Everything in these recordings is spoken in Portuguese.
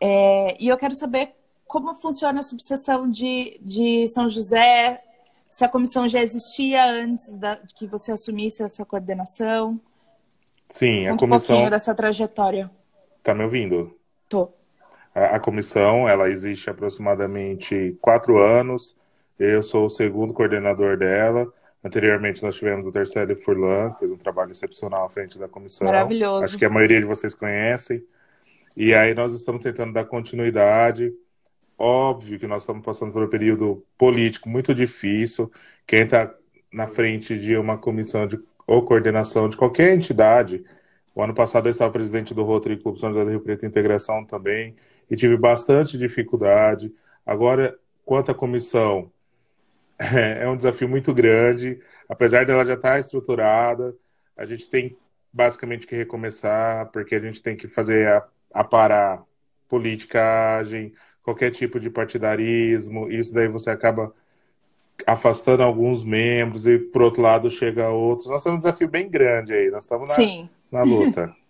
É, e eu quero saber como funciona a subseção de, de São José, se a comissão já existia antes da, de que você assumisse essa coordenação. Sim, a comissão. Um pouquinho dessa trajetória. Tá me ouvindo? Tô. A, a comissão, ela existe há aproximadamente quatro anos. Eu sou o segundo coordenador dela. Anteriormente nós tivemos o Terceiro Furlan, que fez um trabalho excepcional à frente da comissão. Maravilhoso. Acho que a maioria de vocês conhecem. E aí nós estamos tentando dar continuidade. Óbvio que nós estamos passando por um período político muito difícil. Quem está na frente de uma comissão de, ou coordenação de qualquer entidade, o ano passado eu estava presidente do Rotary Clube São José do Rio Preto Integração também, e tive bastante dificuldade. Agora, quanto à comissão, é um desafio muito grande, apesar dela já estar estruturada, a gente tem basicamente que recomeçar, porque a gente tem que fazer a, a parar politicagem, qualquer tipo de partidarismo, isso daí você acaba afastando alguns membros e por outro lado chega outros. Nós temos um desafio bem grande aí, nós estamos na, Sim. na luta.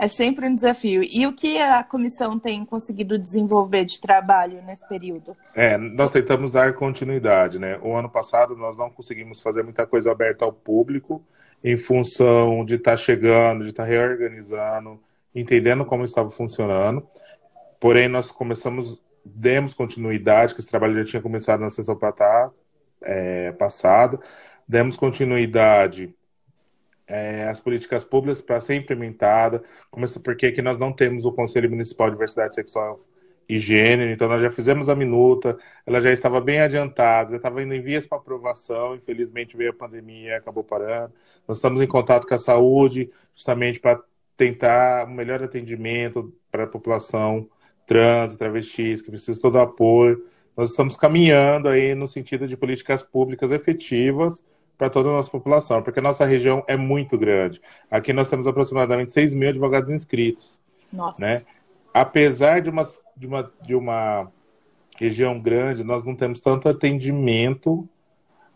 É sempre um desafio. E o que a comissão tem conseguido desenvolver de trabalho nesse período? É, nós tentamos dar continuidade, né? O ano passado nós não conseguimos fazer muita coisa aberta ao público, em função de estar tá chegando, de estar tá reorganizando, entendendo como estava funcionando. Porém, nós começamos, demos continuidade, que esse trabalho já tinha começado na sessão é, passada, demos continuidade é, as políticas públicas para ser implementada. Começa porque aqui nós não temos o Conselho Municipal de Diversidade Sexual e Gênero, então nós já fizemos a minuta, ela já estava bem adiantada, já estava indo em vias para aprovação, infelizmente veio a pandemia, acabou parando. Nós estamos em contato com a saúde, justamente para tentar um melhor atendimento para a população trans, travestis, que precisa todo o apoio. Nós estamos caminhando aí no sentido de políticas públicas efetivas para toda a nossa população, porque a nossa região é muito grande. Aqui nós temos aproximadamente 6 mil advogados inscritos. Nossa. Né? Apesar de uma, de, uma, de uma região grande, nós não temos tanto atendimento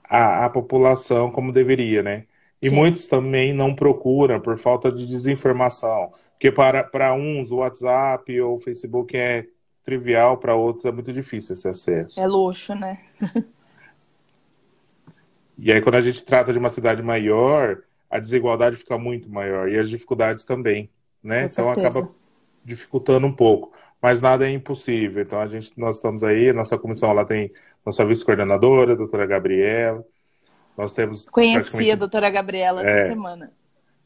à, à população como deveria, né? E Sim. muitos também não procuram por falta de desinformação. Porque para, para uns o WhatsApp ou o Facebook é trivial, para outros é muito difícil esse acesso. É luxo, né? E aí, quando a gente trata de uma cidade maior, a desigualdade fica muito maior e as dificuldades também, né? Com então certeza. acaba dificultando um pouco. Mas nada é impossível. Então a gente, nós estamos aí, nossa comissão lá tem nossa vice-coordenadora, a doutora Gabriela. Nós temos. Conheci praticamente... a doutora Gabriela essa É. semana.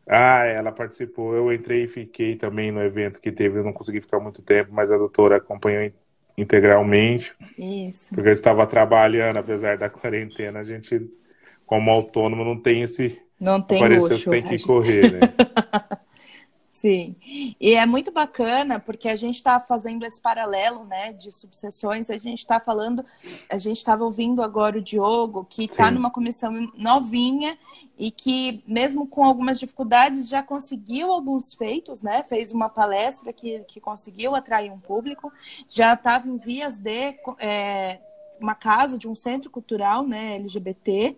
Ah, ela participou. Eu entrei e fiquei também no evento que teve. Eu não consegui ficar muito tempo, mas a doutora acompanhou in- integralmente, Isso. porque eu estava trabalhando, apesar da quarentena. A gente, como autônomo, não tem esse. Não tem Apareceu, luxo. tem que gente- correr, né? Sim, e é muito bacana porque a gente está fazendo esse paralelo, né, de subseções. A gente está falando, a gente estava ouvindo agora o Diogo, que está numa comissão novinha e que, mesmo com algumas dificuldades, já conseguiu alguns feitos, né? Fez uma palestra que, que conseguiu atrair um público, já estava em vias de é, uma casa, de um centro cultural, né, LGBT.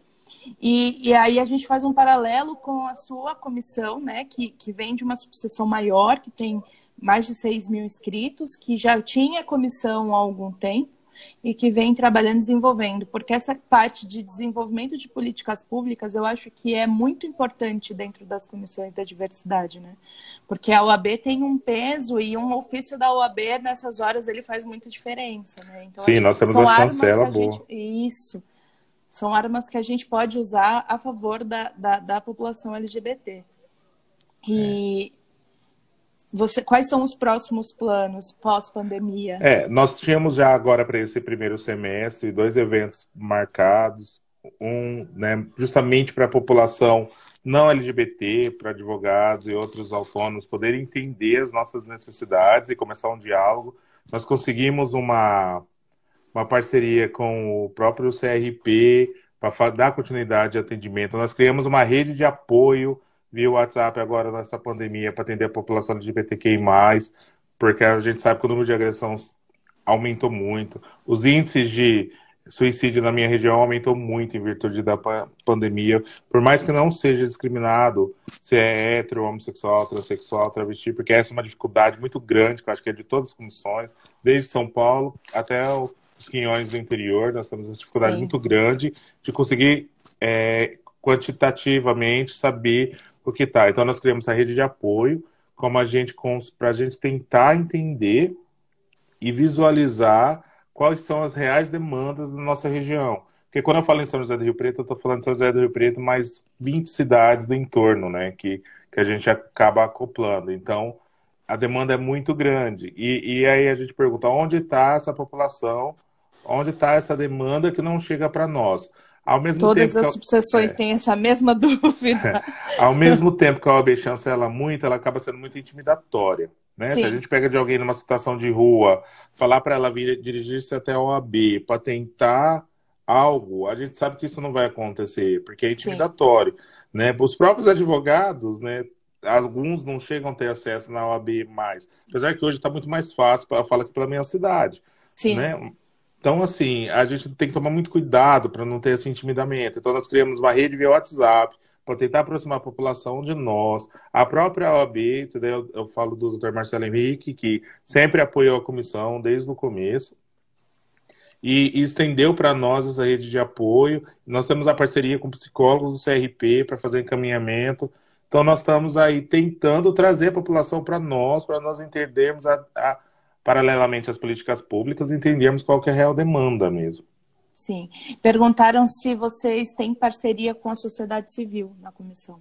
E, e aí a gente faz um paralelo com a sua comissão, né, que, que vem de uma subseção maior, que tem mais de 6 mil inscritos, que já tinha comissão há algum tempo e que vem trabalhando desenvolvendo, porque essa parte de desenvolvimento de políticas públicas eu acho que é muito importante dentro das comissões da diversidade, né? Porque a OAB tem um peso e um ofício da OAB nessas horas ele faz muita diferença, né? Então, Sim, nós temos uma chancela boa. gente- Isso. São armas que a gente pode usar a favor da, da, da população LGBT. E você, quais são os próximos planos pós-pandemia? É, nós tínhamos já agora para esse primeiro semestre dois eventos marcados, um, né, justamente para a população não LGBT, para advogados e outros autônomos poderem entender as nossas necessidades e começar um diálogo. Nós conseguimos uma, uma parceria com o próprio CRP para dar continuidade de atendimento. Nós criamos uma rede de apoio via WhatsApp agora nessa pandemia para atender a população LGBTQI+, porque a gente sabe que o número de agressões aumentou muito. Os índices de suicídio na minha região aumentou muito em virtude da pandemia, por mais que não seja discriminado se é hétero, homossexual, transexual, travesti, porque essa é uma dificuldade muito grande, que eu acho que é de todas as comissões, desde São Paulo até os quinhões do interior, nós temos uma dificuldade Sim. muito grande de conseguir é, quantitativamente saber o que está. Então nós criamos a rede de apoio, como a gente para a gente tentar entender e visualizar quais são as reais demandas da nossa região. Porque quando eu falo em São José do Rio Preto, eu estou falando de São José do Rio Preto, mais 20 cidades do entorno, né? Que, que a gente acaba acoplando. Então, a demanda é muito grande. E, e aí a gente pergunta, onde está essa população? Onde está essa demanda que não chega para nós? Ao mesmo Todas tempo as subseções é, têm essa mesma dúvida. ao mesmo tempo que a OAB chancela muito, ela acaba sendo muito intimidatória. Né? Se a gente pega de alguém numa situação de rua, falar para ela vir dirigir-se até a OAB para tentar algo, a gente sabe que isso não vai acontecer, porque é intimidatório. Né? Os próprios advogados, né, alguns não chegam a ter acesso na OAB mais. Apesar que hoje está muito mais fácil, para falar aqui pela minha cidade. Sim. Né? Então, assim, a gente tem que tomar muito cuidado para não ter esse intimidamento. Então, nós criamos uma rede via WhatsApp, para tentar aproximar a população de nós. A própria OAB, eu, eu falo do Dr. Marcelo Henrique, que sempre apoiou a comissão desde o começo. E, estendeu para nós essa rede de apoio. Nós temos a parceria com psicólogos do CRP para fazer encaminhamento. Então, nós estamos aí tentando trazer a população para nós, para nós entendermos, a, a, paralelamente às políticas públicas, entendermos qual que é a real demanda mesmo. Sim. Perguntaram se vocês têm parceria com a sociedade civil na comissão.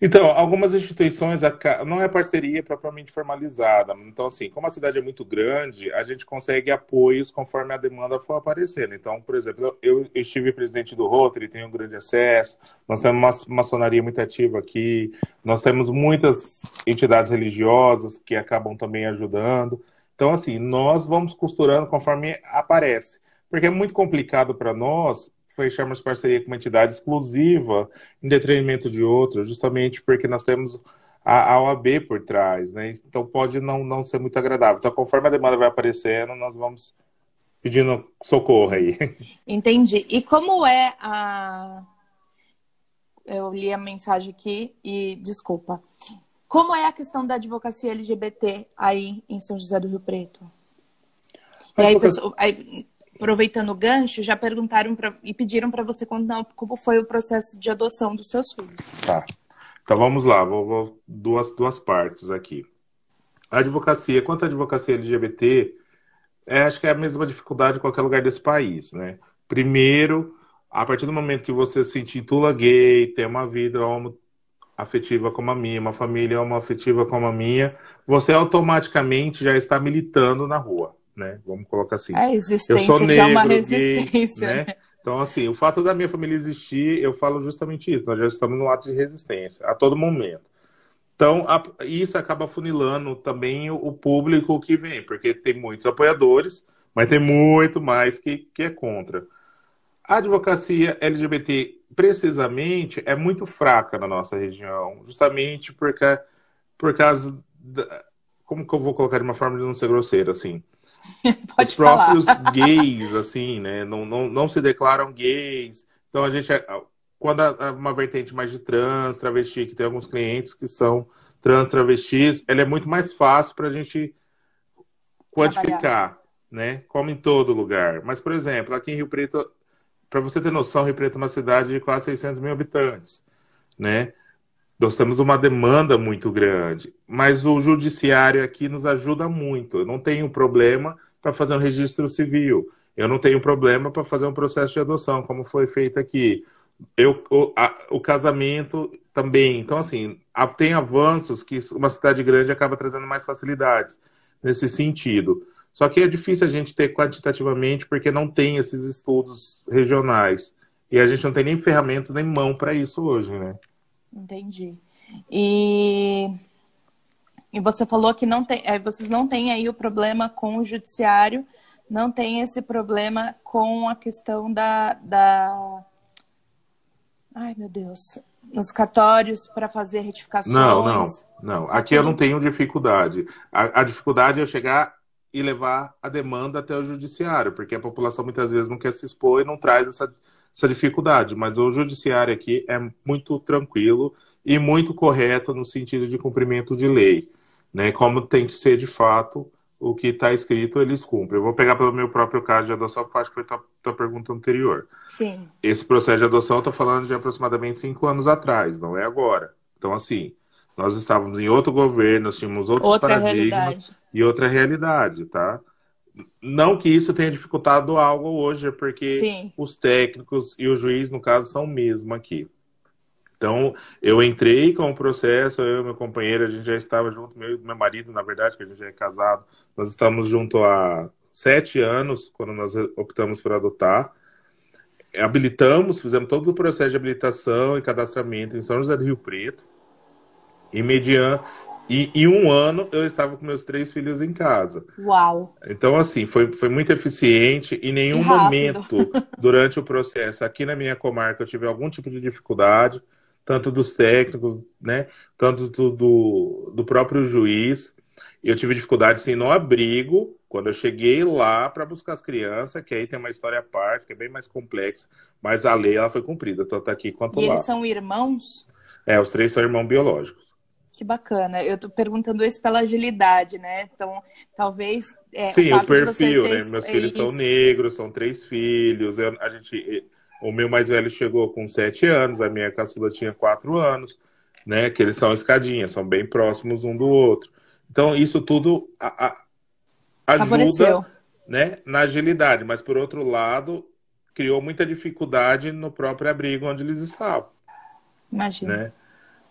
Então, algumas instituições não é parceria propriamente formalizada. Então, assim, como a cidade é muito grande, a gente consegue apoios conforme a demanda for aparecendo. Então, por exemplo, eu estive presidente do Rotary, tenho um grande acesso. Nós temos uma maçonaria muito ativa aqui. Nós temos muitas entidades religiosas que acabam também ajudando. Então, assim, nós vamos costurando conforme aparece porque é muito complicado para nós fecharmos parceria com uma entidade exclusiva em detrimento de outra, justamente porque nós temos a, a OAB por trás, né? Então pode não, não ser muito agradável. Então, conforme a demanda vai aparecendo, nós vamos pedindo socorro aí. Entendi. E como é a. Eu li a mensagem aqui e desculpa. Como é a questão da advocacia LGBT aí em São José do Rio Preto? E aí, pessoal, aí, aproveitando o gancho, já perguntaram pra, e pediram para você contar como foi o processo de adoção dos seus filhos. Tá. Então vamos lá, vou, vou duas, duas partes aqui. A advocacia, quanto à advocacia LGBT, é, acho que é a mesma dificuldade em qualquer lugar desse país, né? Primeiro, a partir do momento que você se intitula gay, tem uma vida homo afetiva como a minha, uma família homoafetiva como a minha, você automaticamente já está militando na rua né? Vamos colocar assim. A existência eu sou negro, já é uma resistência. Gay, né? Então, assim, o fato da minha família existir, eu falo justamente isso. Nós já estamos no ato de resistência, a todo momento. Então, a, isso acaba funilando também o, o, público que vem, porque tem muitos apoiadores, mas tem muito mais que, que é contra. A advocacia LGBT, precisamente, é muito fraca na nossa região, justamente porque, por causa. Da, como que eu vou colocar de uma forma de não ser grosseira, assim? Pode os próprios falar. gays, assim, né? Não, não, não se declaram gays. Então a gente, quando há uma vertente mais de trans, travesti, que tem alguns clientes que são trans, travestis, ela é muito mais fácil para a gente quantificar, né? Como em todo lugar. Mas, por exemplo, aqui em Rio Preto, para você ter noção, Rio Preto é uma cidade de quase 600 mil habitantes, né? Nós temos uma demanda muito grande, mas o judiciário aqui nos ajuda muito. Eu não tenho problema para fazer um registro civil. Eu não tenho problema para fazer um processo de adoção, como foi feito aqui. Eu, o, a, o casamento também. Então, assim, tem avanços que uma cidade grande acaba trazendo mais facilidades nesse sentido. Só que é difícil a gente ter quantitativamente porque não tem esses estudos regionais. E a gente não tem nem ferramentas nem mão para isso hoje, né? Entendi. E, e você falou que não tem, é, vocês não têm aí o problema com o judiciário, não tem esse problema com a questão da, da... Ai, meu Deus. Nos cartórios para fazer retificações. Não, não, não. Aqui eu não tenho dificuldade. A, a dificuldade é chegar e levar a demanda até o judiciário, porque a população muitas vezes não quer se expor e não traz essa, essa dificuldade. Mas o judiciário aqui é muito tranquilo e muito correto no sentido de cumprimento de lei, né? Como tem que ser de fato o que está escrito, eles cumprem. Eu vou pegar pelo meu próprio caso de adoção, que acho que foi a tua, pergunta anterior. Sim. Esse processo de adoção, eu estou falando de aproximadamente cinco anos atrás, não é agora. Então, assim, nós estávamos em outro governo, nós tínhamos outros outra paradigmas realidade. E outra realidade, tá? Não que isso tenha dificultado algo hoje, porque Sim. os técnicos e o juiz, no caso, são o mesmo aqui. Então, eu entrei com o processo, eu e meu companheiro, a gente já estava junto, meu, meu marido, na verdade, que a gente é casado, nós estamos junto há sete anos, quando nós optamos por adotar. Habilitamos, fizemos todo o processo de habilitação e cadastramento em São José do Rio Preto. E mediante e em um ano eu estava com meus três filhos em casa. Uau! Então, assim, foi, foi muito eficiente. Em nenhum momento durante o processo, aqui na minha comarca, eu tive algum tipo de dificuldade tanto dos técnicos, né, tanto do, do, do próprio juiz. Eu tive dificuldade sim no abrigo, quando eu cheguei lá para buscar as crianças, que aí tem uma história à parte, que é bem mais complexa, mas a lei ela foi cumprida, tanto aqui quanto e lá. E eles são irmãos? É, os três são irmãos biológicos. Que bacana. Eu tô perguntando isso pela agilidade, né? Então, talvez. É, Sim, o, o perfil, né? Meus filhos isso. são negros, são três filhos. Eu, a gente o meu mais velho chegou com sete anos, a minha caçula tinha quatro anos, né? Que eles são escadinhas, são bem próximos um do outro. Então, isso tudo a, a, ajuda né, na agilidade, mas por outro lado, criou muita dificuldade no próprio abrigo onde eles estavam. Imagina. Né?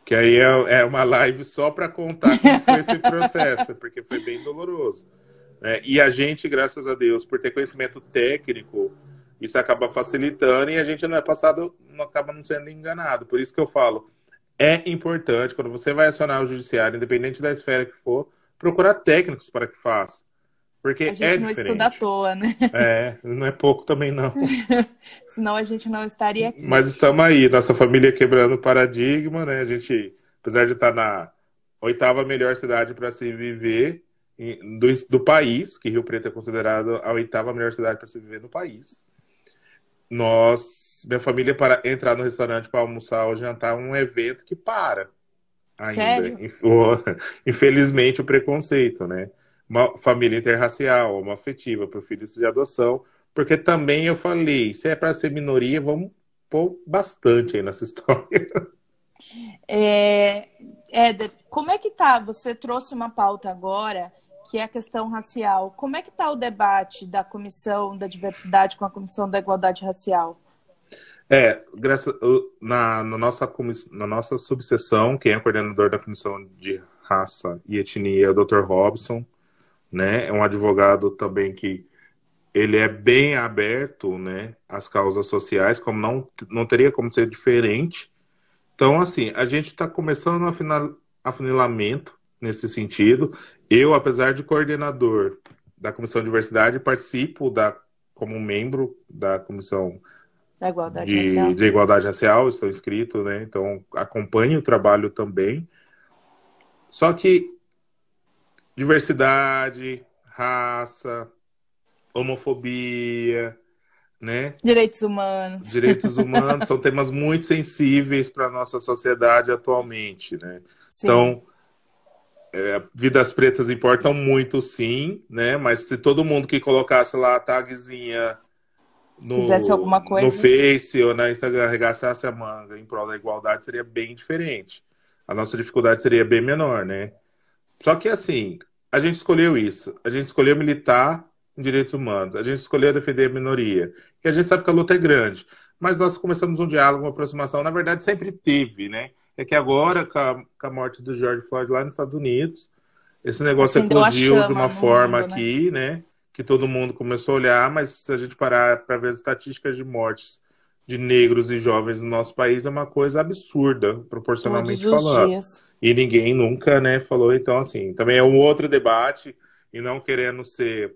Que aí é, é uma live só para contar como foi esse processo, porque foi bem doloroso. Né? E a gente, graças a Deus, por ter conhecimento técnico, isso acaba facilitando e a gente não é passado, não acaba não sendo enganado. Por isso que eu falo, é importante, quando você vai acionar o judiciário, independente da esfera que for, procurar técnicos para que faça. Porque a gente é não diferente. estuda à toa, né? É, não é pouco também não. Senão a gente não estaria aqui. Mas estamos aí, nossa família quebrando paradigma, né? A gente, apesar de estar na oitava melhor cidade para se viver do, do país, que Rio Preto é considerado a oitava melhor cidade para se viver no país nós, minha família, para entrar no restaurante para almoçar ou jantar, é um evento que para. Ainda. Sério? Infelizmente, o preconceito, né? Uma família interracial, uma afetiva para filhos de adoção, porque também eu falei, se é para ser minoria, vamos pôr bastante aí nessa história. É, Éder, como é que tá? Você trouxe uma pauta agora que é a questão racial. Como é que está o debate da Comissão da Diversidade com a Comissão da Igualdade Racial? É, graças, na, na, nossa, na nossa subseção, quem é coordenador da Comissão de Raça e Etnia é o Dr. Robson, né? É um advogado também que ele é bem aberto, né, às causas sociais, como não, não teria como ser diferente. Então, assim, a gente está começando a afunilamento nesse sentido. Eu, apesar de coordenador da Comissão de Diversidade, participo da, como membro da Comissão da igualdade de, racial. de Igualdade Racial, estou inscrito, né? Então acompanho o trabalho também. Só que diversidade, raça, homofobia, né? Direitos humanos. Direitos humanos são temas muito sensíveis para a nossa sociedade atualmente, né? Sim. Então, é, vidas pretas importam muito, sim, né? Mas se todo mundo que colocasse lá a tagzinha no, Fizesse alguma coisa. no Face ou na Instagram arregaçasse a manga em prol da igualdade, seria bem diferente. A nossa dificuldade seria bem menor, né? Só que assim, a gente escolheu isso. A gente escolheu militar em direitos humanos. A gente escolheu defender a minoria. E a gente sabe que a luta é grande. Mas nós começamos um diálogo, uma aproximação. Na verdade, sempre teve, né? é que agora, com a, com a, morte do George Floyd lá nos Estados Unidos, esse negócio assim, eclodiu de uma forma mundo, né? aqui, né? Que todo mundo começou a olhar, mas se a gente parar para ver as estatísticas de mortes de negros e jovens no nosso país, é uma coisa absurda, proporcionalmente falando. Dias. E ninguém nunca, né, falou. Então, assim, também é um outro debate, e não querendo ser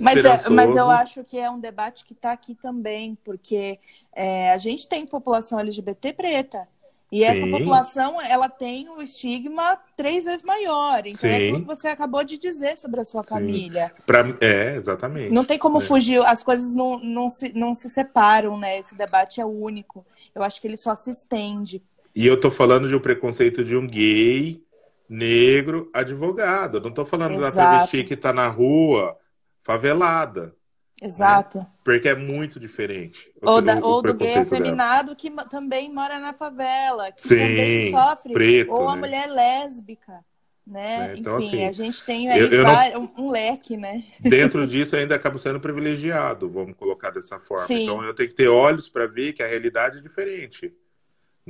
mas, é, mas eu acho que é um debate que está aqui também, porque é, a gente tem população LGBT preta E Sim. essa população, ela tem um estigma três vezes maior. Então, Sim. é aquilo que você acabou de dizer sobre a sua Sim. família. Pra, é, exatamente. Não tem como é. fugir, as coisas não, não, se, não se separam, né? Esse debate é único. Eu acho que ele só se estende. E eu tô falando de um preconceito de um gay, negro, advogado. Eu não tô falando Exato. da travesti que tá na rua, favelada. Exato. Né? Porque é muito diferente. Ou, da, o, ou do gay afeminado que também mora na favela, que Sim, também sofre. Preto, ou né? a mulher lésbica. Né? É, então, Enfim, assim, a gente tem aí eu, eu não... um leque, né? Dentro disso, ainda acabo sendo privilegiado, vamos colocar dessa forma. Sim. Então, eu tenho que ter olhos para ver que a realidade é diferente.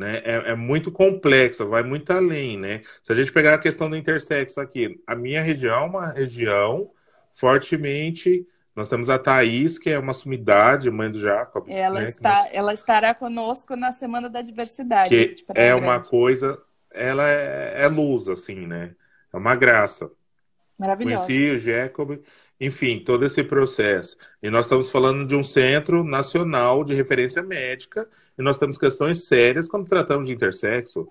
Né? É, é, muito complexa, vai muito além, né? Se a gente pegar a questão do intersexo aqui, a minha região é uma região fortemente nós temos a Thaís, que é uma sumidade, mãe do Jacob. Ela, né, está, nós... ela estará conosco na Semana da Diversidade. Que é uma coisa, ela é, é, luz, assim, né? É uma graça. Maravilhosa. Conheci o Jacob, enfim, todo esse processo. E nós estamos falando de um centro nacional de referência médica, e nós temos questões sérias quando tratamos de intersexo.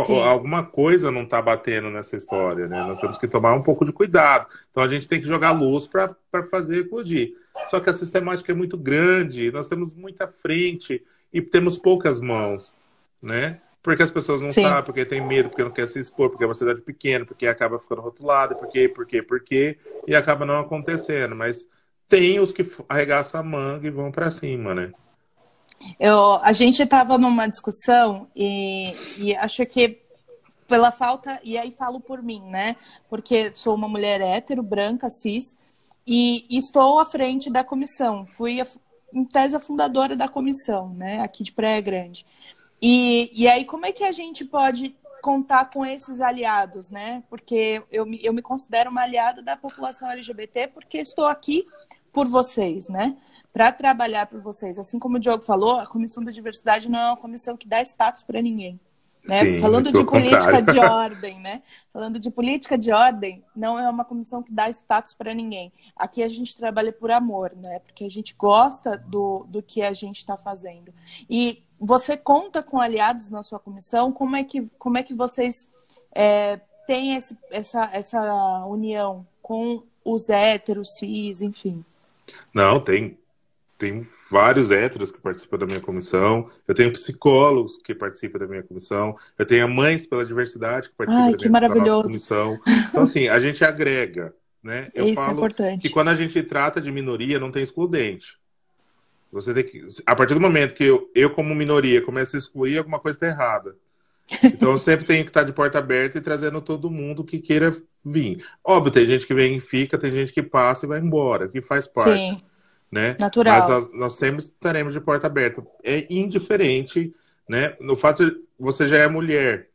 Sim. alguma coisa não está batendo nessa história, né? Nós temos que tomar um pouco de cuidado. Então a gente tem que jogar luz para fazer eclodir. Só que a sistemática é muito grande, nós temos muita frente e temos poucas mãos, né? Porque as pessoas não Sim. sabem, porque tem medo, porque não quer se expor, porque é uma cidade pequena, porque acaba ficando rotulado, porque, porque, porque, e acaba não acontecendo. Mas tem os que arregaçam a manga e vão para cima, né? Eu, a gente estava numa discussão e, e acho que pela falta, e aí falo por mim, né? Porque sou uma mulher hétero, branca, cis, e, e estou à frente da comissão. Fui, a, em tese, a fundadora da comissão, né? Aqui de Praia Grande. E, e aí, como é que a gente pode contar com esses aliados, né? Porque eu, eu me considero uma aliada da população LGBT porque estou aqui por vocês, né? para trabalhar por vocês. Assim como o Diogo falou, a comissão da diversidade não é uma comissão que dá status para ninguém. Né? Sim, Falando de política de ordem, né? Falando de política de ordem, não é uma comissão que dá status para ninguém. Aqui a gente trabalha por amor, né? Porque a gente gosta do, do que a gente está fazendo. E você conta com aliados na sua comissão? Como é que, como é que vocês é, têm esse, essa, essa união com os héteros, cis, enfim? Não, tem, tem vários héteros que participam da minha comissão, eu tenho psicólogos que participam da minha comissão, eu tenho a Mães pela Diversidade que participam Ai, da, minha, da nossa comissão. Então, assim, a gente agrega, né? Eu Isso é falo é importante. que quando a gente trata de minoria, não tem excludente. Você tem que, a partir do momento que eu, eu como minoria, começo a excluir, alguma coisa está errada. Então eu sempre tenho que estar de porta aberta e trazendo todo mundo que queira vir. Óbvio, tem gente que vem e fica, tem gente que passa e vai embora, que faz parte. Sim né? Natural. Mas nós, nós, sempre estaremos de porta aberta. É indiferente, né? No fato de você já é mulher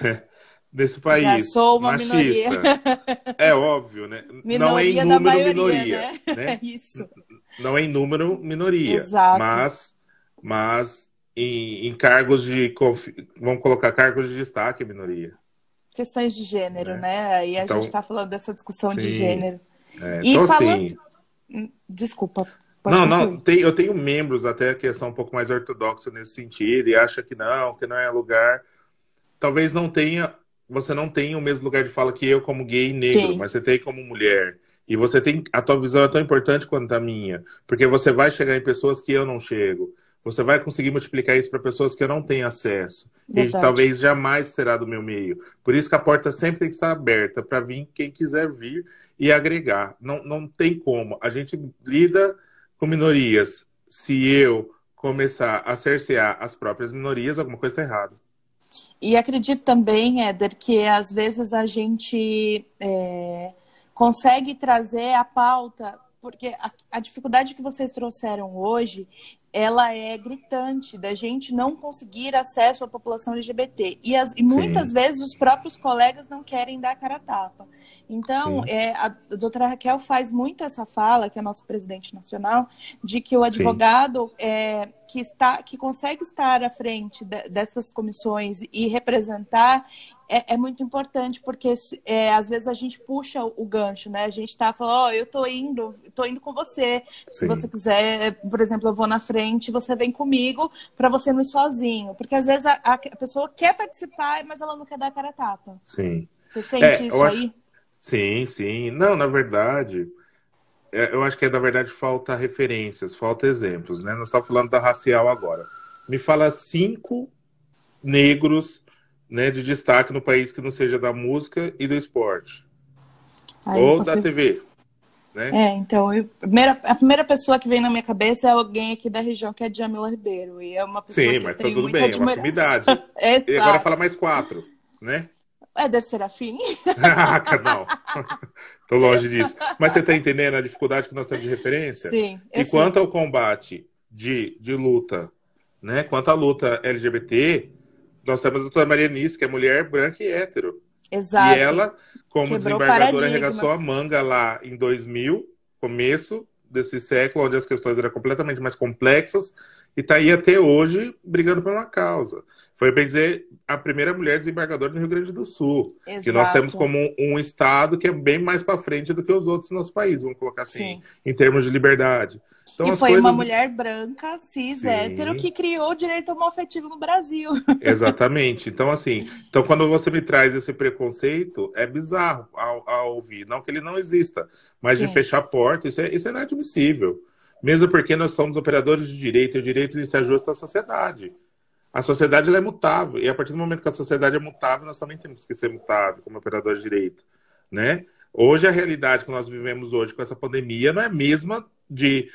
nesse país. Já sou uma machista. minoria. É óbvio, né? Minoria não é em número maioria, minoria, né? né? Isso. Não é em número minoria, Exato. mas mas em, em cargos de vamos colocar cargos de destaque minoria. Questões de gênero, né? né? Aí a então, gente está falando dessa discussão sim, de gênero. É, e então, falando... assim, Desculpa. não, não, tem, eu tenho membros até que são um pouco mais ortodoxos nesse sentido e acha que não, que não é lugar. Talvez não tenha, você não tenha o mesmo lugar de fala que eu como gay e negro, Sim. mas você tem como mulher. E você tem, a tua visão é tão importante quanto a minha, porque você vai chegar em pessoas que eu não chego. Você vai conseguir multiplicar isso para pessoas que eu não tenho acesso. Verdade. E talvez jamais será do meu meio. Por isso que a porta sempre tem que estar aberta para vir quem quiser vir e agregar. Não, não tem como. A gente lida com minorias. Se eu começar a cercear as próprias minorias, alguma coisa está errada. E acredito também, Éder, que às vezes a gente é, consegue trazer a pauta, porque a, a dificuldade que vocês trouxeram hoje ela é gritante da gente não conseguir acesso à população LGBT. E, as, e muitas vezes os próprios colegas não querem dar cara a tapa. Então, é, a, a doutora Raquel faz muito essa fala, que é a nossa presidente nacional, de que o advogado é, que, está, que consegue estar à frente de, dessas comissões e representar é, é, muito importante, porque é, às vezes a gente puxa o gancho, né? A gente tá falando, ó, oh, eu tô indo, tô indo com você. Sim. Se você quiser, por exemplo, eu vou na frente, você vem comigo para você não ir sozinho. Porque às vezes a, a, pessoa quer participar, mas ela não quer dar a cara a tapa. Sim. Você sente é, isso aí? Acho... Sim, sim. Não, na verdade, é, eu acho que é, na verdade falta referências, falta exemplos, né? Nós estamos falando da racial agora. Me fala cinco negros né, de destaque no país que não seja da música e do esporte. Ou da TV. Né? É, então, eu, a, primeira, a primeira pessoa que vem na minha cabeça é alguém aqui da região que é Jamila Ribeiro. E é uma pessoa Sim, que mas tá tudo bem, admiração. é uma afinidade. e agora fala mais quatro, né? Éder Serafim. não. Tô longe disso. Mas você tá entendendo a dificuldade que nós temos de referência? Sim. E quanto ao combate de, de luta, né? Quanto à luta LGBT, nós temos a doutora Maria Nice, que é mulher branca e hétero. Exato. E ela, como Quebrou desembargadora, arregaçou a manga lá em 2000, começo desse século, onde as questões eram completamente mais complexas, e está aí até hoje brigando por uma causa. Foi, bem dizer, a primeira mulher desembargadora no Rio Grande do Sul. Exato. Que nós temos como um, um estado que é bem mais para frente do que os outros no nosso país, vamos colocar assim, Sim. em termos de liberdade. Então, e foi coisas... uma mulher branca, cis, Sim. hétero, que criou o direito homoafetivo no Brasil. Exatamente. Então, assim, então quando você me traz esse preconceito, é bizarro ao, ao ouvir. Não que ele não exista, mas Sim. de fechar a porta, isso é, isso é inadmissível. Mesmo porque nós somos operadores de direito, e o direito se ajusta à sociedade. A sociedade é mutável, e a partir do momento que a sociedade é mutável, nós também temos que ser mutável como operador de direito, né? Hoje, a realidade que nós vivemos hoje com essa pandemia não é a mesma de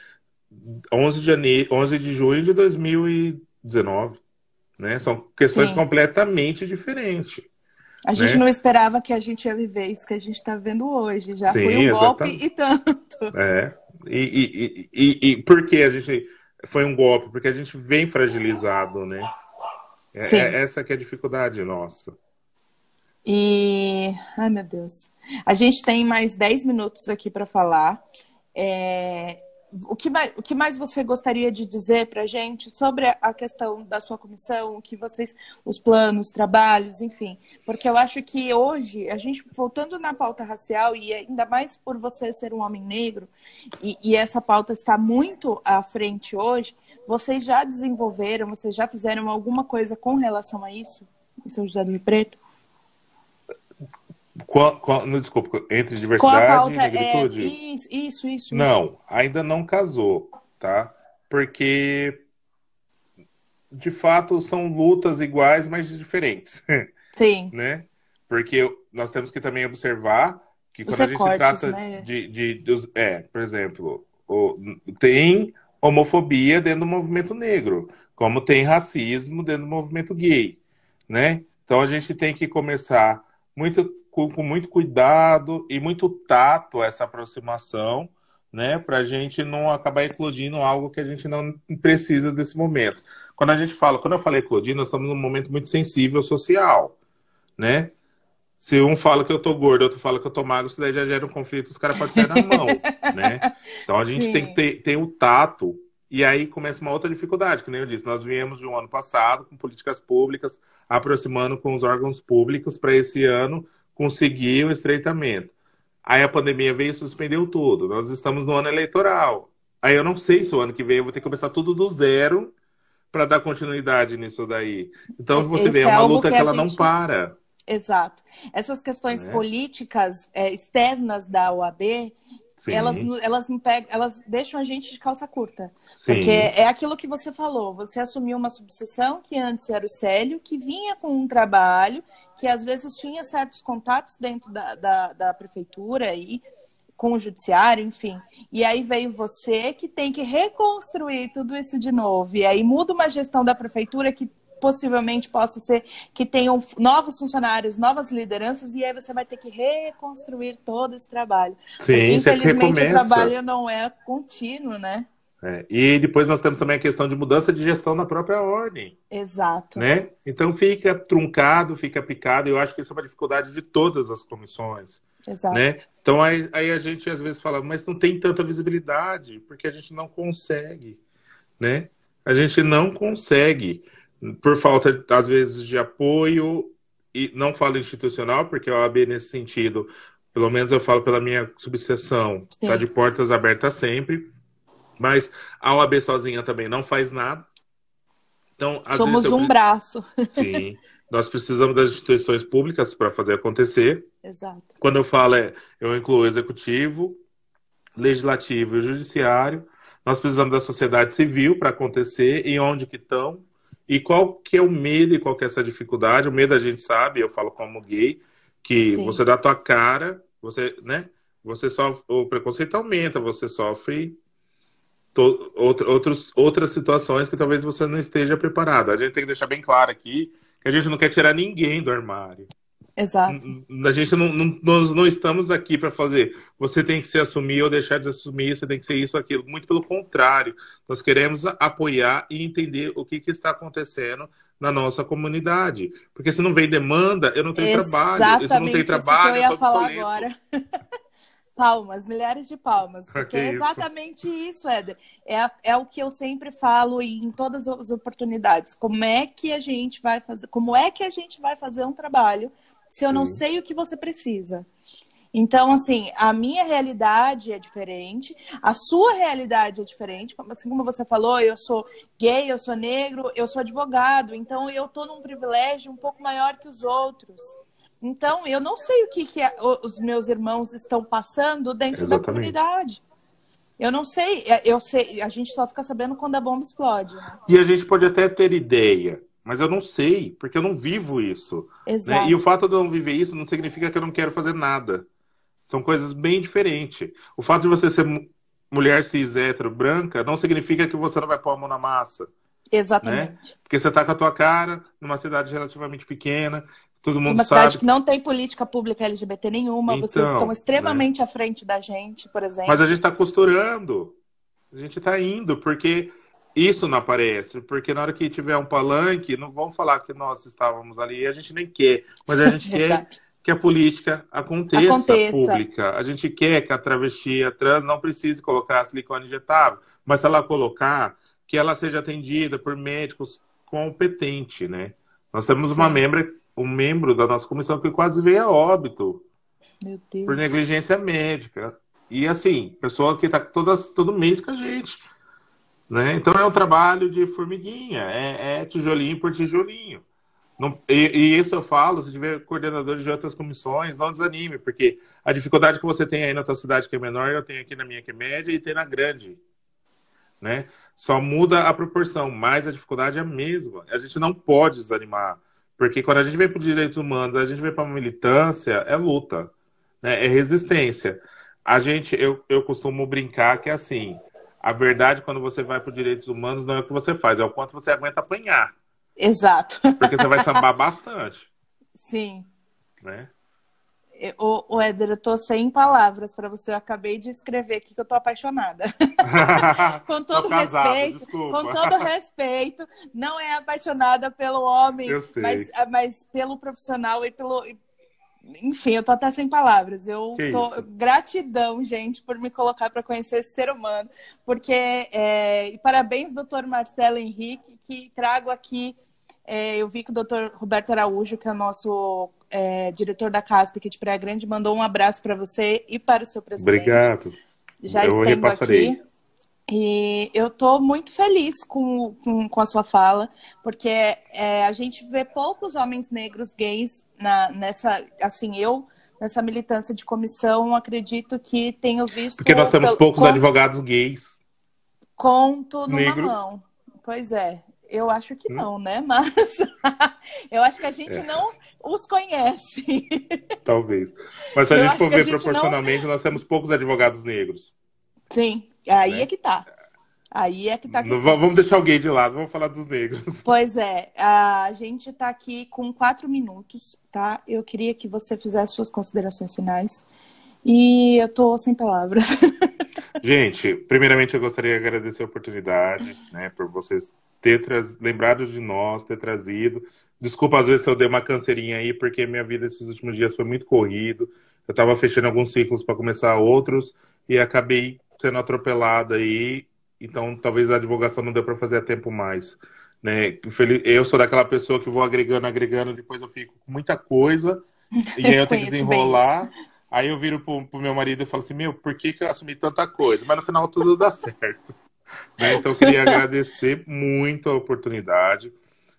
11 de, janeiro, 11 de junho de 2019, né? São questões Sim. completamente diferentes. A gente né? não esperava que a gente ia viver isso que a gente está vivendo hoje. Já Sim, foi um golpe e tanto. É. E, e, e, e, por que a gente foi um golpe? Porque a gente vem fragilizado, né? É, é, essa que é a dificuldade nossa. E. Ai, meu Deus. A gente tem mais 10 minutos aqui para falar. É... O, que mais, o que mais você gostaria de dizer para a gente sobre a questão da sua comissão, que vocês, os planos, trabalhos, enfim? Porque eu acho que hoje, a gente, voltando na pauta racial, e ainda mais por você ser um homem negro, e, e essa pauta está muito à frente hoje, vocês já desenvolveram, vocês já fizeram alguma coisa com relação a isso, em São José do Rio Preto? Qual, qual, não, desculpa, entre diversidade e negritude? É, isso, isso, isso. Não, ainda não casou, tá? Porque, de fato, são lutas iguais, mas diferentes. Sim. né? Porque nós temos que também observar que Os quando recortes, a gente trata né? de, de, de, É, por exemplo, o, tem homofobia dentro do movimento negro, como tem racismo dentro do movimento gay, né? Então a gente tem que começar muito com, com muito cuidado e muito tato essa aproximação, né? Para a gente não acabar eclodindo algo que a gente não precisa desse momento. Quando a gente fala, quando eu falei eclodir, nós estamos num momento muito sensível social, né? Se um fala que eu tô gordo, outro fala que eu tô magro, isso daí já gera um conflito, os caras podem sair na mão, né? Então a gente Sim. tem que ter, ter o tato, e aí começa uma outra dificuldade, que nem eu disse, nós viemos de um ano passado com políticas públicas, aproximando com os órgãos públicos para esse ano conseguir o estreitamento. Aí a pandemia veio e suspendeu tudo. Nós estamos no ano eleitoral. Aí eu não sei se o ano que vem eu vou ter que começar tudo do zero para dar continuidade nisso daí. Então você Esse vê, é uma luta que, que ela gente... não para. Exato. Essas questões é. políticas é, externas da OAB, Sim. elas, elas, pegam, elas deixam a gente de calça curta. Sim. Porque é aquilo que você falou. Você assumiu uma subseção que antes era o Célio, que vinha com um trabalho, que às vezes tinha certos contatos dentro da, da, da prefeitura e com o judiciário, enfim. E aí veio você que tem que reconstruir tudo isso de novo. E aí muda uma gestão da prefeitura que possivelmente possa ser que tenham novos funcionários, novas lideranças, e aí você vai ter que reconstruir todo esse trabalho. Sim, Porque, infelizmente o trabalho não é contínuo, né? É, e depois nós temos também a questão de mudança de gestão na própria ordem. Exato. Né? Então fica truncado, fica picado. Eu acho que isso é uma dificuldade de todas as comissões. Exato. Né? Então aí, aí a gente às vezes fala, mas não tem tanta visibilidade, porque a gente não consegue. Né? A gente não consegue por falta, às vezes, de apoio e não falo institucional, porque a OAB, nesse sentido, pelo menos eu falo pela minha subseção, está de portas abertas sempre. Mas a OAB sozinha também não faz nada. Então, Somos um braço. Sim. Nós precisamos das instituições públicas para fazer acontecer. Exato. Quando eu falo, é, eu incluo o executivo, legislativo e o judiciário. Nós precisamos da sociedade civil para acontecer e onde que estão. E qual que é o medo e qual que é essa dificuldade? O medo a gente sabe, eu falo como gay, que Sim. você dá a tua cara, você, né? Você sofre, o preconceito aumenta, você sofre to, outros, outras situações que talvez você não esteja preparado. A gente tem que deixar bem claro aqui que a gente não quer tirar ninguém do armário. Exato. A gente não, não nós não estamos aqui para fazer. Você tem que se assumir ou deixar de assumir, você tem que ser isso, aquilo. Muito pelo contrário. Nós queremos apoiar e entender o que, que está acontecendo na nossa comunidade. Porque se não vem demanda, eu não tenho Exatamente trabalho. Se não tem trabalho, eu, eu ia falar agora. palmas, milhares de palmas. Porque é exatamente isso, Éder. É, é o que eu sempre falo em todas as oportunidades. Como é que a gente vai fazer, como é que a gente vai fazer um trabalho se eu não sei o que você precisa. Então, assim, a minha realidade é diferente, a sua realidade é diferente. Assim como você falou, eu sou gay, eu sou negro, eu sou advogado, então eu estou num privilégio um pouco maior que os outros. Então, eu não sei o que, que os meus irmãos estão passando dentro Exatamente. da comunidade. Eu não sei, é, eu sei, a gente só fica sabendo quando a bomba explode. Né? E a gente pode até ter ideia, mas eu não sei, porque eu não vivo isso. Exato. Né? E o fato de eu não viver isso não significa que eu não quero fazer nada. São coisas bem diferentes. O fato de você ser mulher cis, hétero, branca, não significa que você não vai pôr a mão na massa. Exatamente. Né? Porque você tá com a tua cara numa cidade relativamente pequena, todo mundo uma sabe. cidade que não tem política pública LGBT nenhuma, então, vocês estão extremamente né? à frente da gente, por exemplo. Mas a gente está costurando. A gente está indo, porque isso não aparece, porque na hora que tiver um palanque, não vão falar que nós estávamos ali, a gente nem quer, mas a gente quer que a política aconteça, aconteça, pública. A gente quer que a travesti, a trans, não precise colocar silicone injetável, mas se ela colocar, que ela seja atendida por médicos competentes, né? Nós temos Sim. uma membra, um membro da nossa comissão que quase veio a óbito por negligência médica. E assim, pessoa que está todo mês com a gente. Né? Então é um trabalho de formiguinha, é, é tijolinho por tijolinho. Não, e, e, isso eu falo, se tiver coordenadores de outras comissões, não desanime, porque a dificuldade que você tem aí na tua cidade que é menor, eu tenho aqui na minha que é média e tem na grande. Né? Só muda a proporção, mas a dificuldade é a mesma. A gente não pode desanimar, porque quando a gente vem para os direitos humanos, a gente vem para a militância, é luta, né? é resistência. A gente, eu, eu costumo brincar que é assim, a verdade, quando você vai para os direitos humanos, não é o que você faz, é o quanto você aguenta apanhar. Exato. Porque você vai sambar bastante. Sim. Né? O, o Éder, eu tô sem palavras para você. Eu acabei de escrever aqui que eu tô apaixonada. com todo casado, respeito, desculpa. com todo respeito, não é apaixonada pelo homem, mas, mas pelo profissional e pelo, enfim, eu tô até sem palavras. Eu que tô isso? gratidão, gente, por me colocar para conhecer esse ser humano, porque é... e parabéns, doutor Marcelo Henrique, que trago aqui. É, eu vi que o doutor Roberto Araújo, que é o nosso é, diretor da CASP aqui de Praia Grande, mandou um abraço para você e para o seu presidente. Obrigado. Já eu estendo aqui. E eu estou muito feliz com, com, com, a sua fala, porque é, a gente vê poucos homens negros gays na, nessa, assim, eu nessa militância de comissão acredito que tenho visto. Porque nós temos poucos com, advogados gays. Conto numa negros. mão. Pois é. Eu acho que hum? não, né? Mas eu acho que a gente é. não os conhece. Talvez. Mas se a eu gente for ver proporcionalmente, não... nós temos poucos advogados negros. Sim, aí né? é que tá. Aí é que tá. Não, vamos deixar gay de lado, vamos falar dos negros. Pois é, a gente tá aqui com quatro minutos, tá? Eu queria que você fizesse suas considerações finais. E eu tô sem palavras. Gente, primeiramente eu gostaria de agradecer a oportunidade, né, por vocês ter lembrado de nós, ter trazido. Desculpa às vezes se eu dei uma canseirinha aí, porque minha vida esses últimos dias foi muito corrido. Eu estava fechando alguns ciclos para começar outros e acabei sendo atropelado aí, então talvez a divulgação não deu para fazer a tempo mais. Né? Eu sou daquela pessoa que vou agregando, agregando, depois eu fico com muita coisa, e aí eu tenho que desenrolar. Aí eu viro pro, pro meu marido e falo assim, meu, por que, que eu assumi tanta coisa? Mas no final tudo dá certo. Né? Então eu queria agradecer muito a oportunidade.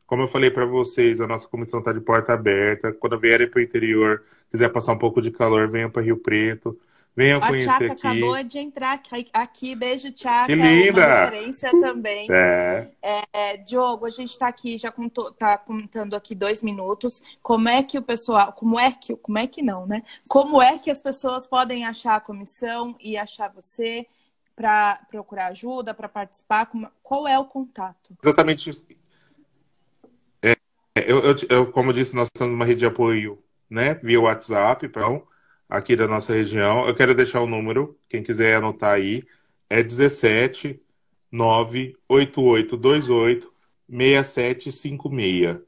Como eu falei para vocês, a nossa comissão está de porta aberta. Quando vierem para o interior, quiser passar um pouco de calor, venham para Rio Preto. Venham a conhecer Tchaca aqui. acabou de entrar aqui. Beijo, Tchaca. Que linda! Referência também. É. É, Diogo, a gente está aqui, já está contando aqui dois minutos. Como é que o pessoal, como é que, como é que não, né? Como é que as pessoas podem achar a comissão e achar você para procurar ajuda, para participar? Qual é o contato? Exatamente isso. É, eu, eu, eu, como eu disse, nós temos uma rede de apoio, né? Via WhatsApp, então aqui da nossa região. Eu quero deixar o número, quem quiser anotar aí, é 17 98828 6756.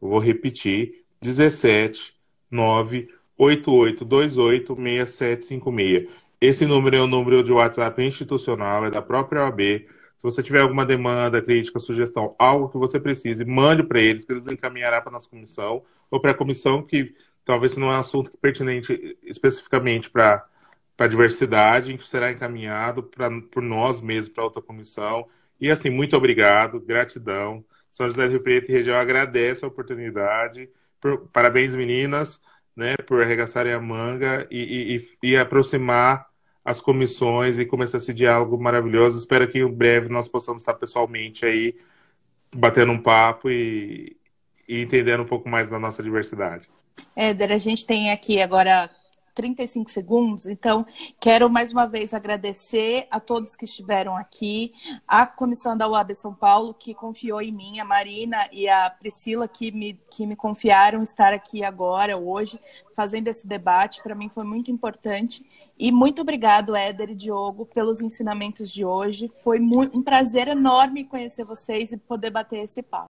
vou repetir, 17 98828 6756. Esse número é o número de WhatsApp institucional, é da própria OAB. Se você tiver alguma demanda, crítica, sugestão, algo que você precise, mande para eles, que eles encaminharão para a nossa comissão, ou para a comissão que talvez não é um assunto pertinente especificamente para a diversidade, que será encaminhado pra, por nós mesmos para outra comissão. E assim, muito obrigado, gratidão. São José Rio Preto e região agradece a oportunidade. Por, parabéns, meninas, né, por arregaçarem a manga e, e, e, aproximar as comissões e começar esse diálogo maravilhoso. Espero que em breve nós possamos estar pessoalmente aí, batendo um papo e, e entendendo um pouco mais da nossa diversidade. Éder, a gente tem aqui agora 35 segundos, então quero mais uma vez agradecer a todos que estiveram aqui, a comissão da UAB São Paulo que confiou em mim, a Marina e a Priscila que me, que me confiaram estar aqui agora, hoje, fazendo esse debate, para mim foi muito importante. E muito obrigado, Éder e Diogo, pelos ensinamentos de hoje. Foi um prazer enorme conhecer vocês e poder bater esse papo.